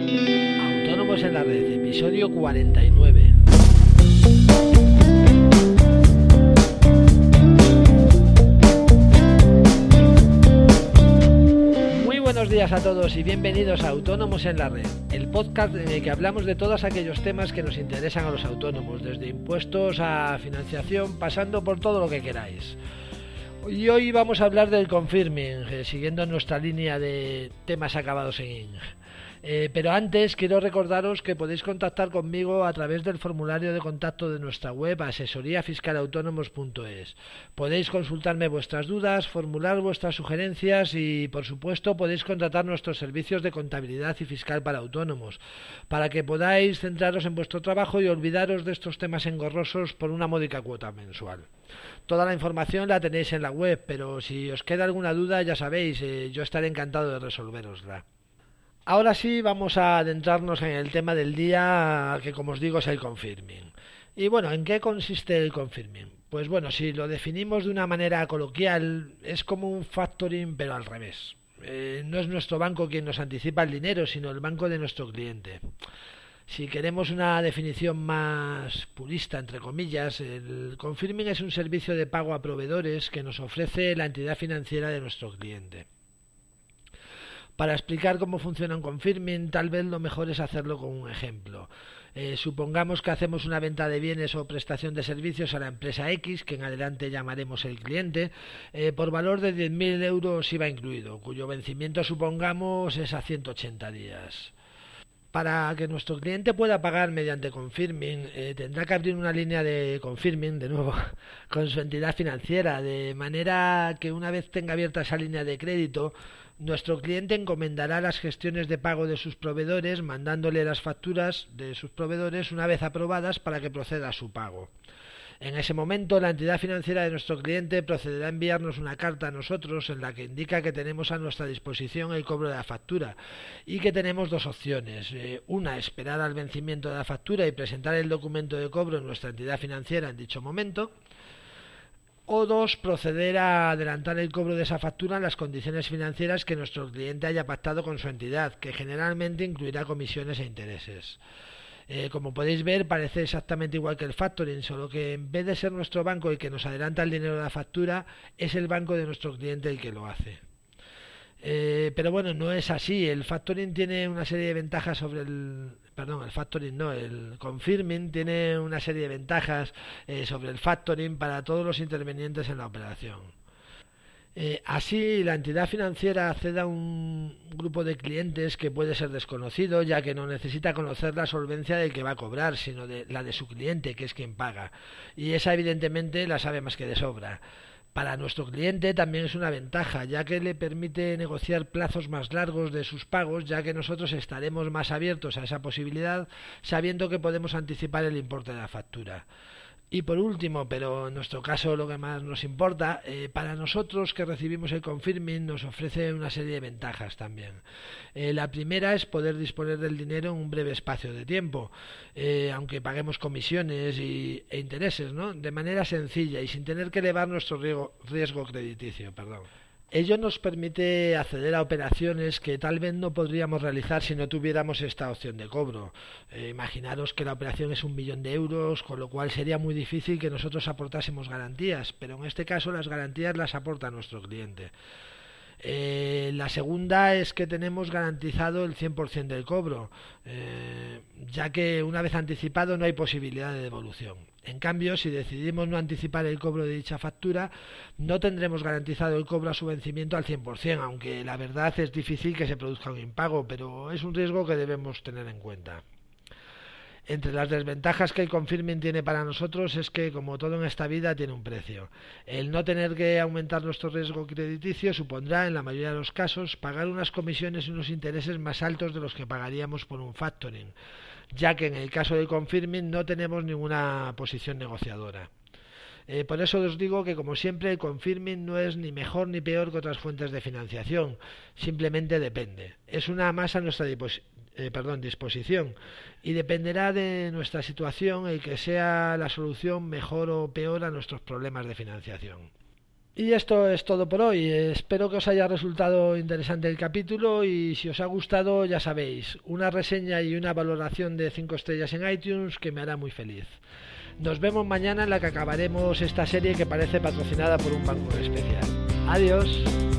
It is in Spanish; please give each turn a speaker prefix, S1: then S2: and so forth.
S1: Autónomos en la red, episodio 49. Muy buenos días a todos y bienvenidos a Autónomos en la red, el podcast en el que hablamos de todos aquellos temas que nos interesan a los autónomos, desde impuestos a financiación, pasando por todo lo que queráis. Y hoy vamos a hablar del confirming, eh, siguiendo nuestra línea de temas acabados en ing. Eh, pero antes quiero recordaros que podéis contactar conmigo a través del formulario de contacto de nuestra web asesoríafiscalautónomos.es. Podéis consultarme vuestras dudas, formular vuestras sugerencias y por supuesto podéis contratar nuestros servicios de contabilidad y fiscal para autónomos, para que podáis centraros en vuestro trabajo y olvidaros de estos temas engorrosos por una módica cuota mensual. Toda la información la tenéis en la web, pero si os queda alguna duda ya sabéis, eh, yo estaré encantado de resolverosla. Ahora sí vamos a adentrarnos en el tema del día, que como os digo es el confirming. Y bueno, ¿en qué consiste el confirming? Pues bueno, si lo definimos de una manera coloquial, es como un factoring pero al revés. Eh, no es nuestro banco quien nos anticipa el dinero, sino el banco de nuestro cliente. Si queremos una definición más purista, entre comillas, el confirming es un servicio de pago a proveedores que nos ofrece la entidad financiera de nuestro cliente. Para explicar cómo funciona un confirming, tal vez lo mejor es hacerlo con un ejemplo. Eh, supongamos que hacemos una venta de bienes o prestación de servicios a la empresa X, que en adelante llamaremos el cliente, eh, por valor de 10.000 euros IVA incluido, cuyo vencimiento supongamos es a 180 días. Para que nuestro cliente pueda pagar mediante confirming, eh, tendrá que abrir una línea de confirming, de nuevo, con su entidad financiera, de manera que una vez tenga abierta esa línea de crédito, nuestro cliente encomendará las gestiones de pago de sus proveedores, mandándole las facturas de sus proveedores una vez aprobadas para que proceda a su pago. En ese momento, la entidad financiera de nuestro cliente procederá a enviarnos una carta a nosotros en la que indica que tenemos a nuestra disposición el cobro de la factura y que tenemos dos opciones. Eh, una, esperar al vencimiento de la factura y presentar el documento de cobro en nuestra entidad financiera en dicho momento o dos, proceder a adelantar el cobro de esa factura en las condiciones financieras que nuestro cliente haya pactado con su entidad, que generalmente incluirá comisiones e intereses. Eh, como podéis ver, parece exactamente igual que el factoring, solo que en vez de ser nuestro banco el que nos adelanta el dinero de la factura, es el banco de nuestro cliente el que lo hace. Eh, pero bueno, no es así. El factoring tiene una serie de ventajas sobre el. Perdón, el factoring no, el confirming tiene una serie de ventajas eh, sobre el factoring para todos los intervenientes en la operación. Eh, así, la entidad financiera accede a un grupo de clientes que puede ser desconocido, ya que no necesita conocer la solvencia del que va a cobrar, sino de la de su cliente, que es quien paga. Y esa, evidentemente, la sabe más que de sobra. Para nuestro cliente también es una ventaja, ya que le permite negociar plazos más largos de sus pagos, ya que nosotros estaremos más abiertos a esa posibilidad, sabiendo que podemos anticipar el importe de la factura. Y por último, pero en nuestro caso lo que más nos importa, eh, para nosotros que recibimos el confirming nos ofrece una serie de ventajas también. Eh, la primera es poder disponer del dinero en un breve espacio de tiempo, eh, aunque paguemos comisiones y, e intereses, ¿no? de manera sencilla y sin tener que elevar nuestro riesgo, riesgo crediticio. Perdón. Ello nos permite acceder a operaciones que tal vez no podríamos realizar si no tuviéramos esta opción de cobro. Eh, imaginaros que la operación es un millón de euros, con lo cual sería muy difícil que nosotros aportásemos garantías, pero en este caso las garantías las aporta nuestro cliente. Eh, la segunda es que tenemos garantizado el 100% del cobro, eh, ya que una vez anticipado no hay posibilidad de devolución. En cambio, si decidimos no anticipar el cobro de dicha factura, no tendremos garantizado el cobro a su vencimiento al 100%, aunque la verdad es difícil que se produzca un impago, pero es un riesgo que debemos tener en cuenta. Entre las desventajas que el confirming tiene para nosotros es que, como todo en esta vida, tiene un precio. El no tener que aumentar nuestro riesgo crediticio supondrá, en la mayoría de los casos, pagar unas comisiones y unos intereses más altos de los que pagaríamos por un factoring, ya que en el caso del confirming no tenemos ninguna posición negociadora. Eh, por eso os digo que, como siempre, el confirming no es ni mejor ni peor que otras fuentes de financiación, simplemente depende. Es una masa a nuestra eh, perdón, disposición y dependerá de nuestra situación el que sea la solución mejor o peor a nuestros problemas de financiación. Y esto es todo por hoy. Espero que os haya resultado interesante el capítulo y si os ha gustado ya sabéis, una reseña y una valoración de 5 estrellas en iTunes que me hará muy feliz. Nos vemos mañana en la que acabaremos esta serie que parece patrocinada por un banco especial. Adiós.